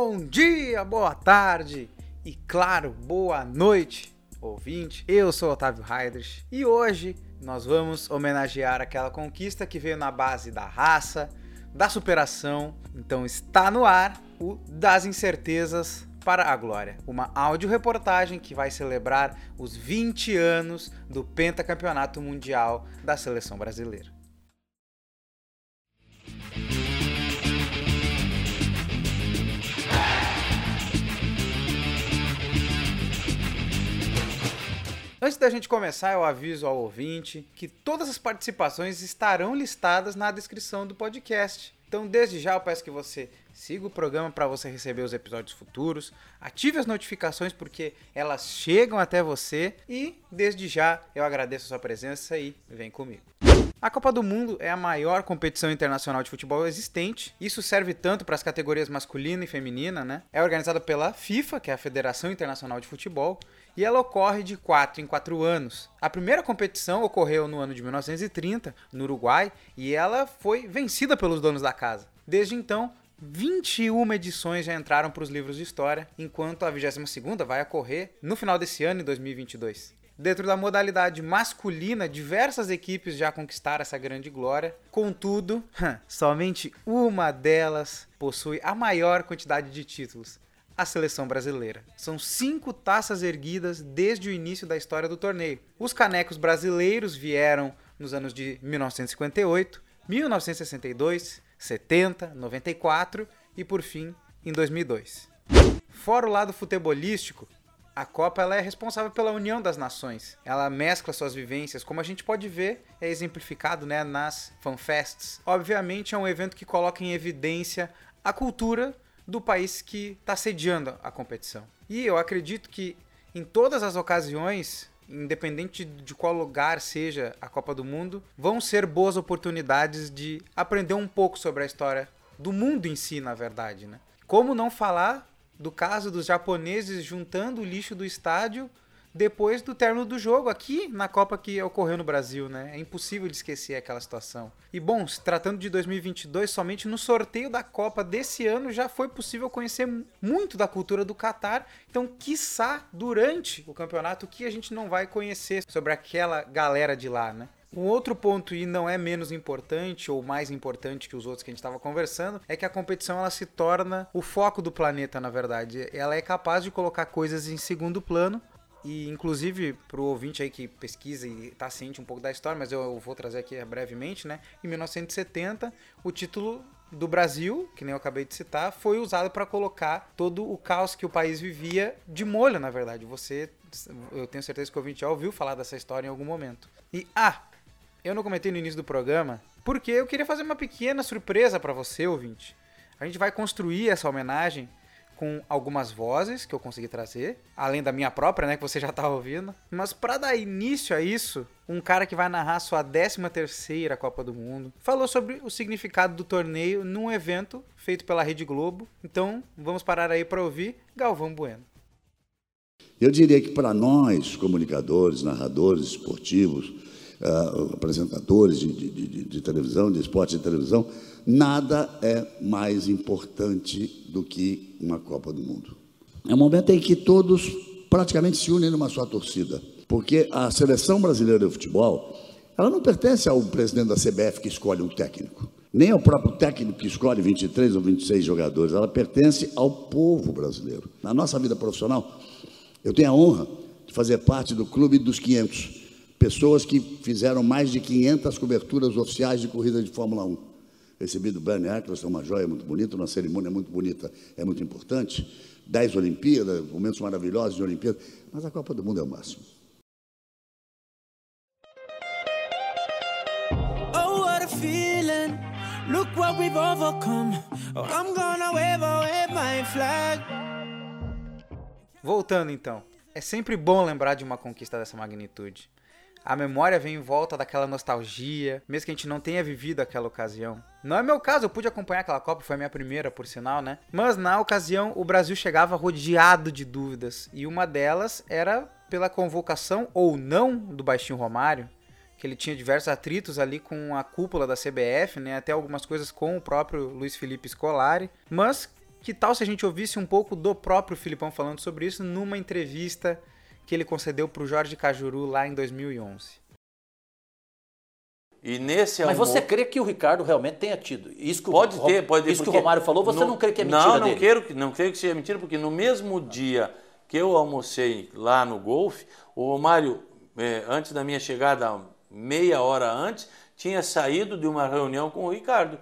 Bom dia, boa tarde e, claro, boa noite, ouvinte. Eu sou Otávio Heidrich e hoje nós vamos homenagear aquela conquista que veio na base da raça, da superação. Então está no ar o Das Incertezas para a Glória, uma áudio-reportagem que vai celebrar os 20 anos do pentacampeonato mundial da seleção brasileira. Antes da gente começar, eu aviso ao ouvinte que todas as participações estarão listadas na descrição do podcast. Então, desde já, eu peço que você siga o programa para você receber os episódios futuros, ative as notificações porque elas chegam até você e, desde já, eu agradeço a sua presença e vem comigo. A Copa do Mundo é a maior competição internacional de futebol existente. Isso serve tanto para as categorias masculina e feminina, né? É organizada pela FIFA, que é a Federação Internacional de Futebol, e ela ocorre de 4 em 4 anos. A primeira competição ocorreu no ano de 1930, no Uruguai, e ela foi vencida pelos donos da casa. Desde então, 21 edições já entraram para os livros de história, enquanto a 22ª vai ocorrer no final desse ano, em 2022. Dentro da modalidade masculina, diversas equipes já conquistaram essa grande glória. Contudo, somente uma delas possui a maior quantidade de títulos, a seleção brasileira. São cinco taças erguidas desde o início da história do torneio. Os canecos brasileiros vieram nos anos de 1958, 1962, 70, 94 e por fim em 2002. Fora o lado futebolístico, a Copa ela é responsável pela união das nações. Ela mescla suas vivências, como a gente pode ver, é exemplificado né, nas fanfests. Obviamente é um evento que coloca em evidência a cultura do país que está sediando a competição. E eu acredito que em todas as ocasiões, independente de qual lugar seja a Copa do Mundo, vão ser boas oportunidades de aprender um pouco sobre a história do mundo em si, na verdade, né? Como não falar do caso dos japoneses juntando o lixo do estádio depois do término do jogo, aqui na Copa que ocorreu no Brasil, né? É impossível de esquecer aquela situação. E bom, se tratando de 2022, somente no sorteio da Copa desse ano já foi possível conhecer muito da cultura do Catar. Então, quiçá durante o campeonato que a gente não vai conhecer sobre aquela galera de lá, né? Um outro ponto, e não é menos importante ou mais importante que os outros que a gente estava conversando, é que a competição ela se torna o foco do planeta, na verdade. Ela é capaz de colocar coisas em segundo plano e, inclusive, para o ouvinte aí que pesquisa e está ciente um pouco da história, mas eu vou trazer aqui brevemente, né? Em 1970, o título do Brasil, que nem eu acabei de citar, foi usado para colocar todo o caos que o país vivia de molho, na verdade. Você, eu tenho certeza que o ouvinte já ouviu falar dessa história em algum momento. E, ah, eu não comentei no início do programa, porque eu queria fazer uma pequena surpresa para você, ouvinte. A gente vai construir essa homenagem com algumas vozes que eu consegui trazer, além da minha própria, né, que você já tá ouvindo. Mas para dar início a isso, um cara que vai narrar sua 13ª Copa do Mundo, falou sobre o significado do torneio num evento feito pela Rede Globo. Então, vamos parar aí para ouvir Galvão Bueno. Eu diria que para nós, comunicadores, narradores esportivos, uh, apresentadores de, de, de, de televisão, de esporte de televisão, nada é mais importante do que uma Copa do Mundo. É um momento em que todos praticamente se unem numa só torcida, porque a seleção brasileira de futebol, ela não pertence ao presidente da CBF que escolhe um técnico, nem ao próprio técnico que escolhe 23 ou 26 jogadores, ela pertence ao povo brasileiro. Na nossa vida profissional, eu tenho a honra de fazer parte do clube dos 500, pessoas que fizeram mais de 500 coberturas oficiais de corrida de Fórmula 1. Recebi do Bernie Eccleston uma joia muito bonita, uma cerimônia muito bonita, é muito importante. Dez Olimpíadas, momentos maravilhosos de Olimpíadas, mas a Copa do Mundo é o máximo. Oh, what a feeling. Look what we've overcome. Oh, I'm gonna wave away my flag. Voltando então, é sempre bom lembrar de uma conquista dessa magnitude. A memória vem em volta daquela nostalgia, mesmo que a gente não tenha vivido aquela ocasião. Não é meu caso, eu pude acompanhar aquela Copa, foi a minha primeira, por sinal, né? Mas na ocasião, o Brasil chegava rodeado de dúvidas, e uma delas era pela convocação ou não do Baixinho Romário, que ele tinha diversos atritos ali com a cúpula da CBF, né? Até algumas coisas com o próprio Luiz Felipe Scolari, mas que tal se a gente ouvisse um pouco do próprio Filipão falando sobre isso numa entrevista que ele concedeu para o Jorge Cajuru lá em 2011? E nesse Mas você crê que o Ricardo realmente tenha tido? Isso que pode o, ter, pode ter. Isso que o Romário falou, você no, não crê que é mentira Não, não dele? quero, não creio que seja mentira, porque no mesmo dia que eu almocei lá no golfe, o Romário, eh, antes da minha chegada, meia hora antes, tinha saído de uma reunião com o Ricardo.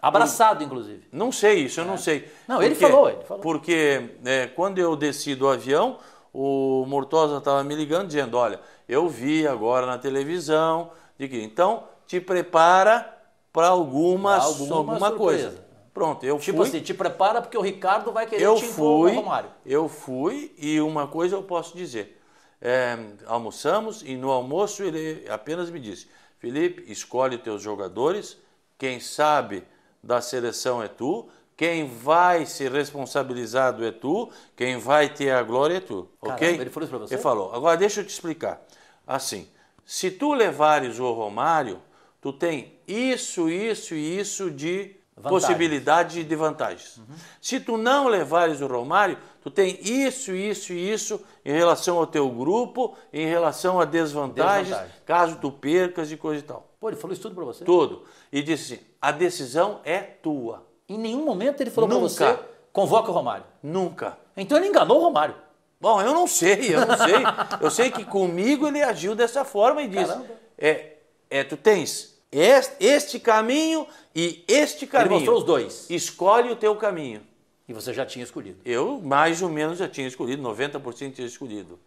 Abraçado, inclusive. Não sei isso, eu não sei. Não, ele falou, ele falou. Porque eh, quando eu desci do avião, o Mortosa estava me ligando dizendo, olha, eu vi agora na televisão, de que então te prepara para alguma, alguma alguma coisa. Pronto, eu Tipo fui. assim, te prepara porque o Ricardo vai querer eu te fui, Romário. eu fui e uma coisa eu posso dizer. É, almoçamos e no almoço ele apenas me disse, Felipe, escolhe teus jogadores, quem sabe da seleção é tu, quem vai ser responsabilizado é tu, quem vai ter a glória é tu, ok? Caramba, ele falou isso pra você? Ele falou. Agora deixa eu te explicar. Assim, se tu levares o Romário, tu tem isso, isso e isso de Vantagens. possibilidade de vantagens. Se tu não levares o Romário, tu tem isso, isso e isso em relação ao teu grupo, em relação a desvantagens, Desvantagem. caso tu percas e coisa e tal. Pô, ele falou isso tudo pra você? Tudo. E disse assim, a decisão é tua. Em nenhum momento ele falou pra Nunca. você, convoca o Romário. Nunca. Então ele enganou o Romário. Bom, eu não sei, eu não sei. Eu sei que comigo ele agiu dessa forma e disse: é, é, tu tens este, este caminho e este Ele caminho. mostrou os dois. Escolhe o teu caminho. E você já tinha escolhido. Eu mais ou menos já tinha escolhido, 90% tinha escolhido.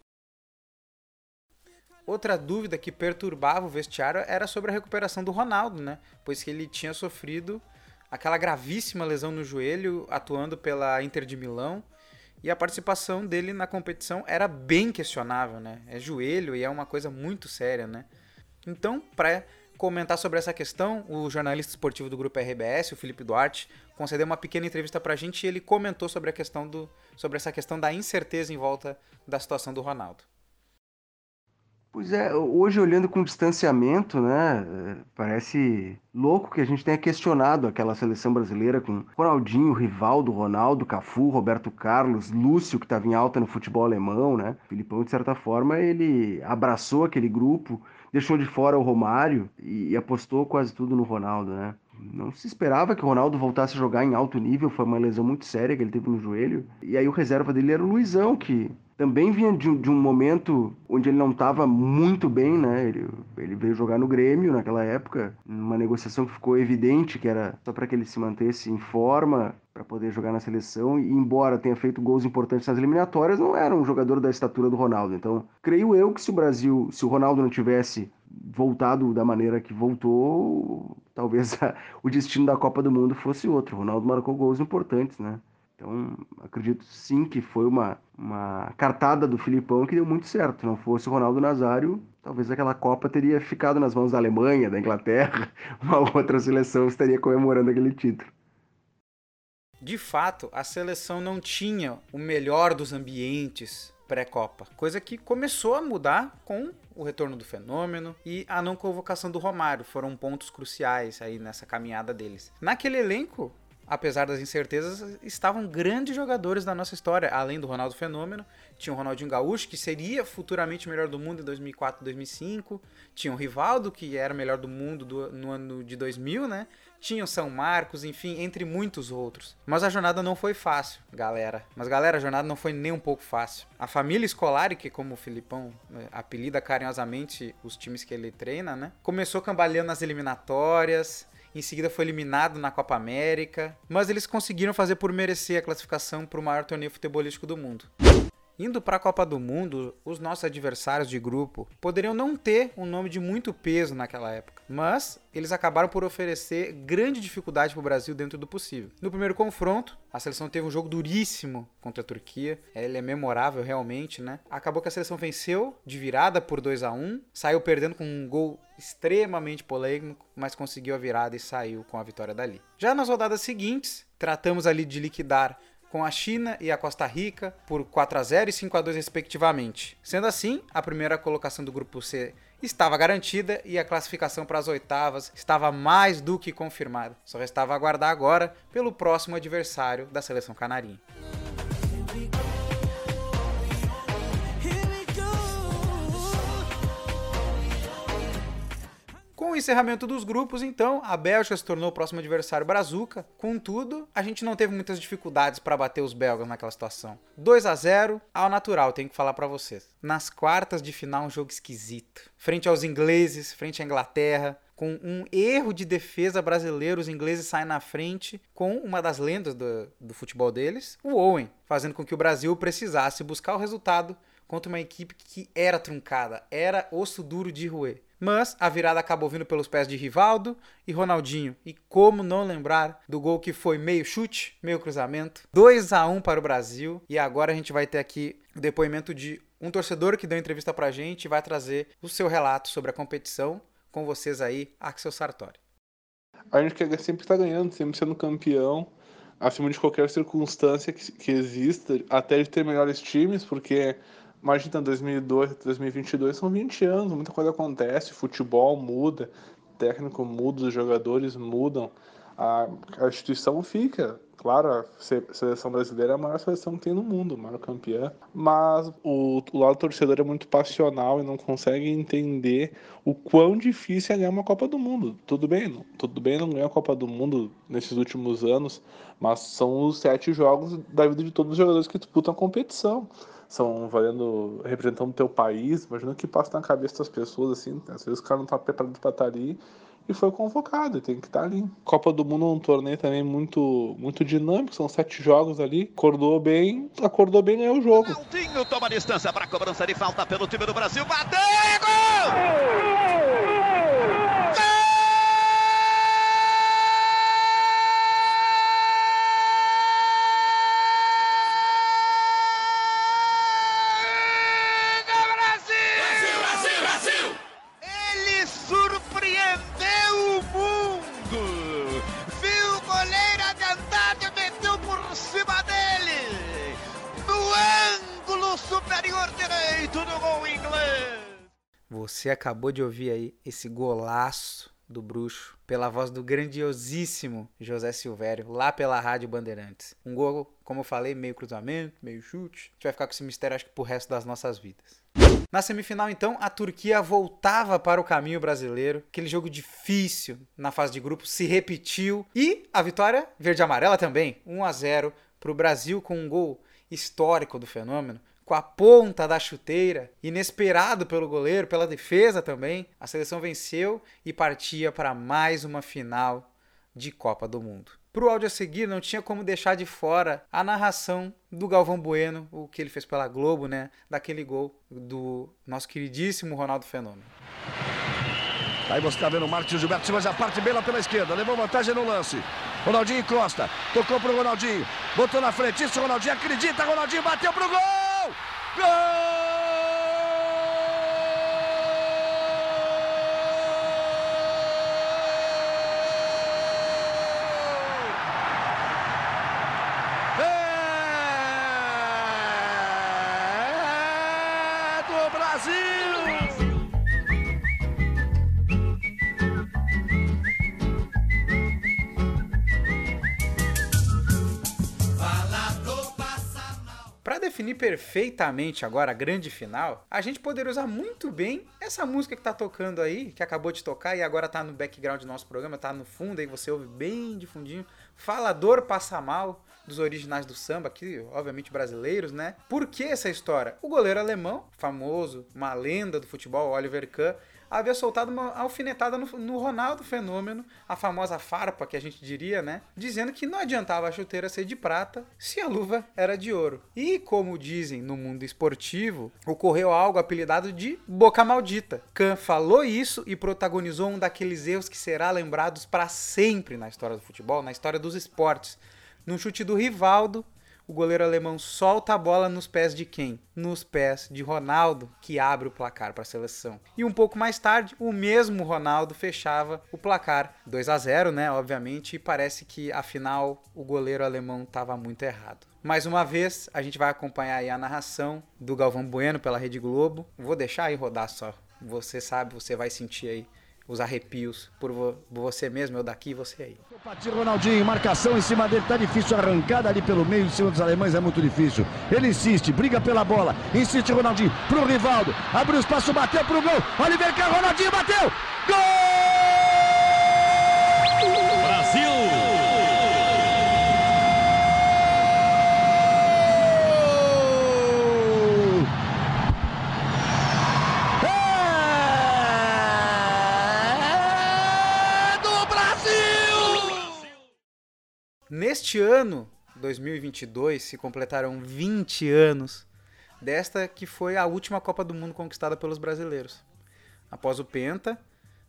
Outra dúvida que perturbava o vestiário era sobre a recuperação do Ronaldo, né? Pois que ele tinha sofrido aquela gravíssima lesão no joelho atuando pela Inter de Milão e a participação dele na competição era bem questionável, né? É joelho e é uma coisa muito séria, né? Então, para comentar sobre essa questão, o jornalista esportivo do grupo RBS, o Felipe Duarte, concedeu uma pequena entrevista pra gente e ele comentou sobre a questão do sobre essa questão da incerteza em volta da situação do Ronaldo. Pois é, hoje olhando com distanciamento, né, parece louco que a gente tenha questionado aquela seleção brasileira com Ronaldinho, Rivaldo, Ronaldo, Cafu, Roberto Carlos, Lúcio, que estava em alta no futebol alemão, né? O Filipão, de certa forma, ele abraçou aquele grupo, deixou de fora o Romário e apostou quase tudo no Ronaldo, né? Não se esperava que o Ronaldo voltasse a jogar em alto nível, foi uma lesão muito séria que ele teve no joelho. E aí o reserva dele era o Luizão, que também vinha de, um- de um momento onde ele não estava muito bem, né? Ele, ele veio jogar no Grêmio naquela época, numa negociação que ficou evidente que era só para que ele se mantesse em forma para poder jogar na seleção. E embora tenha feito gols importantes nas eliminatórias, não era um jogador da estatura do Ronaldo. Então, creio eu que se o Brasil, se o Ronaldo não tivesse voltado da maneira que voltou, talvez a- o destino da Copa do Mundo fosse outro. O Ronaldo marcou gols importantes, né? Então, acredito sim que foi uma, uma cartada do Filipão que deu muito certo. Se não fosse o Ronaldo Nazário, talvez aquela Copa teria ficado nas mãos da Alemanha, da Inglaterra, uma outra seleção estaria comemorando aquele título. De fato, a seleção não tinha o melhor dos ambientes pré-copa, coisa que começou a mudar com o retorno do fenômeno e a não convocação do Romário, foram pontos cruciais aí nessa caminhada deles. Naquele elenco, apesar das incertezas, estavam grandes jogadores da nossa história, além do Ronaldo Fenômeno, tinha o Ronaldinho Gaúcho, que seria futuramente o melhor do mundo em 2004, 2005, tinha o Rivaldo, que era o melhor do mundo do- no ano de 2000, né? Tinha o São Marcos, enfim, entre muitos outros. Mas a jornada não foi fácil, galera. Mas, galera, a jornada não foi nem um pouco fácil. A família escolar, que como o Filipão né, apelida carinhosamente os times que ele treina, né? Começou cambaleando nas eliminatórias, em seguida foi eliminado na Copa América, mas eles conseguiram fazer por merecer a classificação para o maior torneio futebolístico do mundo. Indo para a Copa do Mundo, os nossos adversários de grupo poderiam não ter um nome de muito peso naquela época, mas eles acabaram por oferecer grande dificuldade para o Brasil dentro do possível. No primeiro confronto, a seleção teve um jogo duríssimo contra a Turquia, ele é memorável realmente, né? Acabou que a seleção venceu de virada por 2 a 1 saiu perdendo com um gol extremamente polêmico, mas conseguiu a virada e saiu com a vitória dali. Já nas rodadas seguintes, tratamos ali de liquidar com a China e a Costa Rica por 4 a 0 e 5 a 2 respectivamente. Sendo assim, a primeira colocação do grupo C estava garantida e a classificação para as oitavas estava mais do que confirmada. Só restava aguardar agora pelo próximo adversário da seleção canarinha. Com o encerramento dos grupos, então, a Bélgica se tornou o próximo adversário brazuca. Contudo, a gente não teve muitas dificuldades para bater os belgas naquela situação. 2 a 0 ao natural, tenho que falar para vocês. Nas quartas de final, um jogo esquisito. Frente aos ingleses, frente à Inglaterra, com um erro de defesa brasileiro, os ingleses saem na frente com uma das lendas do, do futebol deles, o Owen, fazendo com que o Brasil precisasse buscar o resultado contra uma equipe que era truncada, era osso duro de roer. Mas a virada acabou vindo pelos pés de Rivaldo e Ronaldinho. E como não lembrar do gol que foi meio chute, meio cruzamento. 2 a 1 para o Brasil. E agora a gente vai ter aqui o depoimento de um torcedor que deu entrevista pra gente e vai trazer o seu relato sobre a competição com vocês aí, Axel Sartori. A gente quer sempre estar ganhando, sempre sendo campeão, acima de qualquer circunstância que, que exista, até de ter melhores times, porque Imagina, 2002, 2022 são 20 anos, muita coisa acontece, futebol muda, técnico muda, os jogadores mudam, a, a instituição fica. Claro, a seleção brasileira é a maior seleção que tem no mundo, a maior campeã, mas o, o lado torcedor é muito passional e não consegue entender o quão difícil é ganhar uma Copa do Mundo. Tudo bem, não, tudo bem não ganhar a Copa do Mundo nesses últimos anos, mas são os sete jogos da vida de todos os jogadores que disputam a competição são valendo, representando o teu país, imagina o que passa na cabeça das pessoas, assim, às vezes o cara não tá preparado para estar ali e foi convocado, tem que estar ali. Copa do Mundo é um torneio também muito, muito dinâmico, são sete jogos ali, acordou bem, acordou bem ganhou o jogo. Ronaldinho toma distância para cobrança de falta pelo time do Brasil, bateu, gol! Você acabou de ouvir aí esse golaço do bruxo pela voz do grandiosíssimo José Silvério, lá pela Rádio Bandeirantes. Um gol, como eu falei, meio cruzamento, meio chute. A gente vai ficar com esse mistério, acho que, pro resto das nossas vidas. Na semifinal, então, a Turquia voltava para o caminho brasileiro. Aquele jogo difícil na fase de grupo se repetiu. E a vitória verde-amarela também, 1 a 0 para o Brasil com um gol histórico do fenômeno com a ponta da chuteira, inesperado pelo goleiro, pela defesa também, a seleção venceu e partia para mais uma final de Copa do Mundo. Para o áudio a seguir, não tinha como deixar de fora a narração do Galvão Bueno, o que ele fez pela Globo, né? Daquele gol do nosso queridíssimo Ronaldo Fenômeno. Aí você está vendo o Marcos Gilberto mas a parte bem pela esquerda, levou vantagem no lance. Ronaldinho Costa, tocou pro Ronaldinho, botou na frente, isso Ronaldinho acredita, Ronaldinho bateu pro gol! Gol! Definir perfeitamente agora a grande final, a gente poderia usar muito bem essa música que tá tocando aí, que acabou de tocar e agora tá no background do nosso programa, tá no fundo aí, você ouve bem de fundinho. Falador Passa Mal, dos originais do samba, aqui, obviamente brasileiros, né? Por que essa história? O goleiro alemão, famoso, uma lenda do futebol, Oliver Kahn, havia soltado uma alfinetada no, no, Ronaldo Fenômeno, a famosa farpa que a gente diria, né? Dizendo que não adiantava a chuteira ser de prata se a luva era de ouro. E como dizem no mundo esportivo, ocorreu algo apelidado de boca maldita. Khan falou isso e protagonizou um daqueles erros que será lembrados para sempre na história do futebol, na história dos esportes. No chute do Rivaldo, o goleiro alemão solta a bola nos pés de quem? Nos pés de Ronaldo, que abre o placar para a seleção. E um pouco mais tarde, o mesmo Ronaldo fechava o placar 2 a 0, né, obviamente, e parece que afinal o goleiro alemão estava muito errado. Mais uma vez, a gente vai acompanhar aí a narração do Galvão Bueno pela Rede Globo. Vou deixar aí rodar só. Você sabe, você vai sentir aí os arrepios por vo- você mesmo, eu daqui e você aí. Partiu Ronaldinho, marcação em cima dele, tá difícil, arrancada ali pelo meio, em cima dos alemães é muito difícil. Ele insiste, briga pela bola, insiste Ronaldinho pro Rivaldo, abriu espaço, bateu pro gol, cá, Ronaldinho bateu, gol! Neste ano, 2022, se completaram 20 anos desta que foi a última Copa do Mundo conquistada pelos brasileiros. Após o Penta,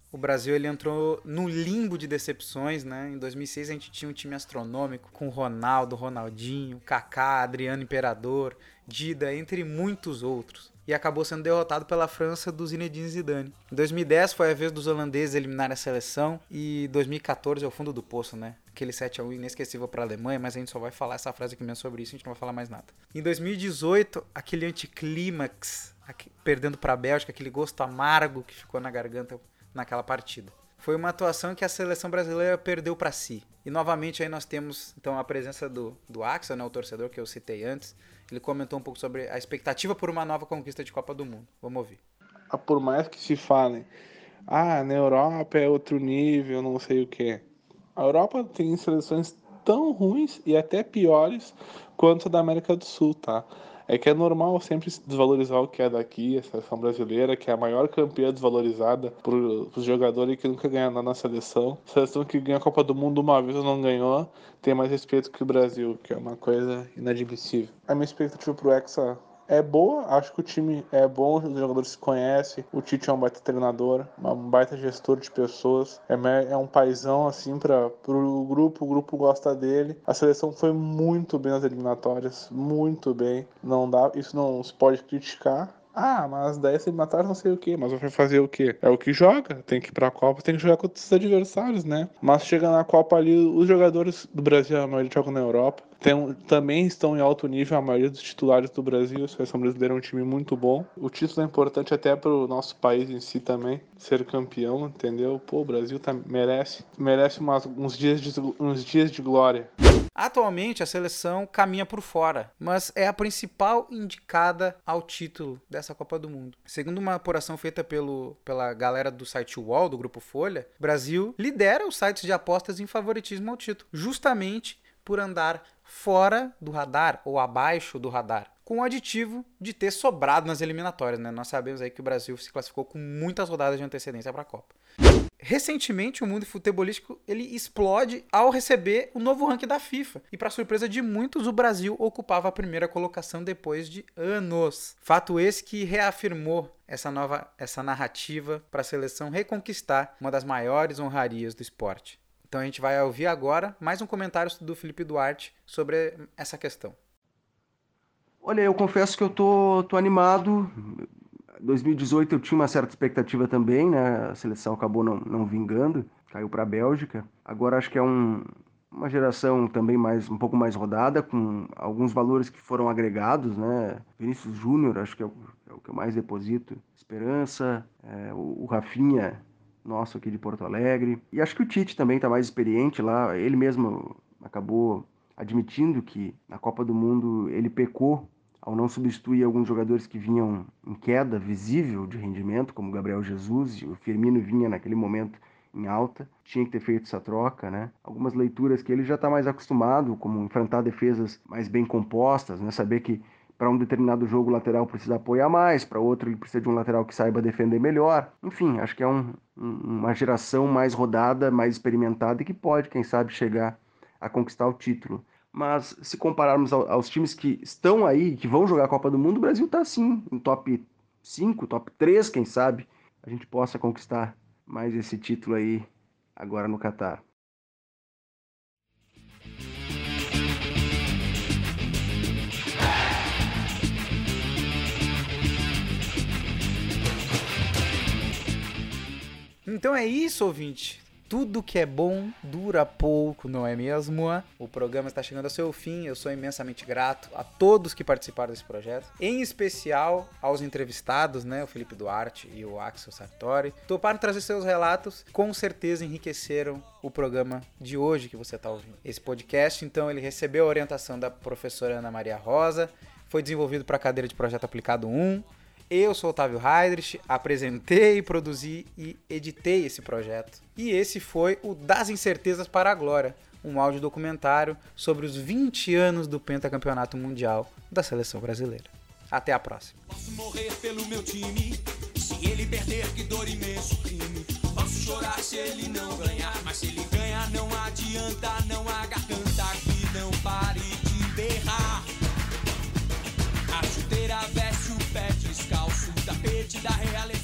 o Brasil ele entrou no limbo de decepções, né? Em 2006 a gente tinha um time astronômico com Ronaldo, Ronaldinho, Kaká, Adriano Imperador, Dida, entre muitos outros. E acabou sendo derrotado pela França do Zinedine Zidane. Em 2010 foi a vez dos holandeses eliminarem a seleção e 2014 é o fundo do poço, né? Aquele 7 a 1 inesquecível para a Alemanha, mas a gente só vai falar essa frase aqui mesmo sobre isso, a gente não vai falar mais nada. Em 2018, aquele anticlímax, perdendo para a Bélgica, aquele gosto amargo que ficou na garganta naquela partida. Foi uma atuação que a seleção brasileira perdeu para si. E novamente aí nós temos então a presença do, do Axel, né, o torcedor que eu citei antes. Ele comentou um pouco sobre a expectativa por uma nova conquista de Copa do Mundo. Vamos ouvir. Ah, por mais que se falem, ah, na Europa é outro nível, não sei o que. A Europa tem seleções tão ruins e até piores quanto a da América do Sul, tá? É que é normal sempre se desvalorizar o que é daqui, a seleção brasileira, que é a maior campeã desvalorizada por, os jogadores que nunca ganharam na seleção. Seleção que ganha a Copa do Mundo uma vez não ganhou, tem mais respeito que o Brasil, que é uma coisa inadmissível. A minha expectativa pro Hexa é boa, acho que o time é bom, os jogadores se conhecem, o Tite é um baita treinador, um baita gestor de pessoas, é, é um paizão assim para pro grupo, o grupo gosta dele. A seleção foi muito bem nas eliminatórias, muito bem. Não dá, isso não se pode criticar. Ah, mas daí essa eliminatória não sei o que, mas vai fazer o que? É o que joga, tem que ir pra Copa, tem que jogar contra os adversários, né? Mas chega na Copa ali, os jogadores do Brasil, a maioria jogam na Europa, tem também estão em alto nível, a maioria dos titulares do Brasil, a seleção brasileira é um time muito bom. O título é importante até para o nosso país em si também, ser campeão, entendeu? Pô, o Brasil tá, merece, merece umas- uns, dias de, uns dias de glória. Atualmente a seleção caminha por fora, mas é a principal indicada ao título dessa Copa do Mundo. Segundo uma apuração feita pelo, pela galera do site UOL, do Grupo Folha, Brasil lidera os sites de apostas em favoritismo ao título, justamente por andar fora do radar ou abaixo do radar. Com o aditivo de ter sobrado nas eliminatórias, né? Nós sabemos aí que o Brasil se classificou com muitas rodadas de antecedência para a Copa. Recentemente, o mundo futebolístico ele explode ao receber o novo ranking da FIFA. E para surpresa de muitos, o Brasil ocupava a primeira colocação depois de anos. Fato esse que reafirmou essa nova essa narrativa para a seleção reconquistar uma das maiores honrarias do esporte. Então a gente vai ouvir agora mais um comentário do Felipe Duarte sobre essa questão. Olha, eu confesso que eu tô, tô animado. 2018 eu tinha uma certa expectativa também, né? A seleção acabou não, não vingando, caiu para a Bélgica. Agora acho que é um, uma geração também mais um pouco mais rodada, com alguns valores que foram agregados, né? Vinícius Júnior, acho que é o, é o que eu mais deposito. Esperança, é, o, o Rafinha, nosso aqui de Porto Alegre. E acho que o Tite também está mais experiente lá. Ele mesmo acabou admitindo que na Copa do Mundo ele pecou ao não substituir alguns jogadores que vinham em queda visível de rendimento, como Gabriel Jesus e o Firmino vinha naquele momento em alta, tinha que ter feito essa troca, né? Algumas leituras que ele já está mais acostumado, como enfrentar defesas mais bem compostas, né? Saber que para um determinado jogo o lateral precisa apoiar mais, para outro ele precisa de um lateral que saiba defender melhor. Enfim, acho que é um, um, uma geração mais rodada, mais experimentada e que pode, quem sabe, chegar a conquistar o título. Mas se compararmos ao, aos times que estão aí, que vão jogar a Copa do Mundo, o Brasil está sim, em top 5, top 3, quem sabe, a gente possa conquistar mais esse título aí agora no Catar. Então é isso, ouvinte. tudo que é bom dura pouco, não é mesmo? O programa está chegando ao seu fim. Eu sou imensamente grato a todos que participaram desse projeto, em especial aos entrevistados, né, o Felipe Duarte e o Axel Sartori. Toparam trazer seus relatos, com certeza enriqueceram o programa de hoje que você está ouvindo. Esse podcast, então, ele recebeu a orientação da professora Ana Maria Rosa, foi desenvolvido para a cadeira de projeto aplicado 1 eu sou Otávio Heidrich, apresentei, produzi e editei esse projeto. E esse foi o Das Incertezas para a Glória, um áudio documentário sobre os 20 anos do pentacampeonato mundial da seleção brasileira. Até a próxima. Posso morrer pelo meu time, se ele perder, que dor imenso crime. Posso chorar se ele não ganhar, mas se ele ganhar, não adianta, não vida real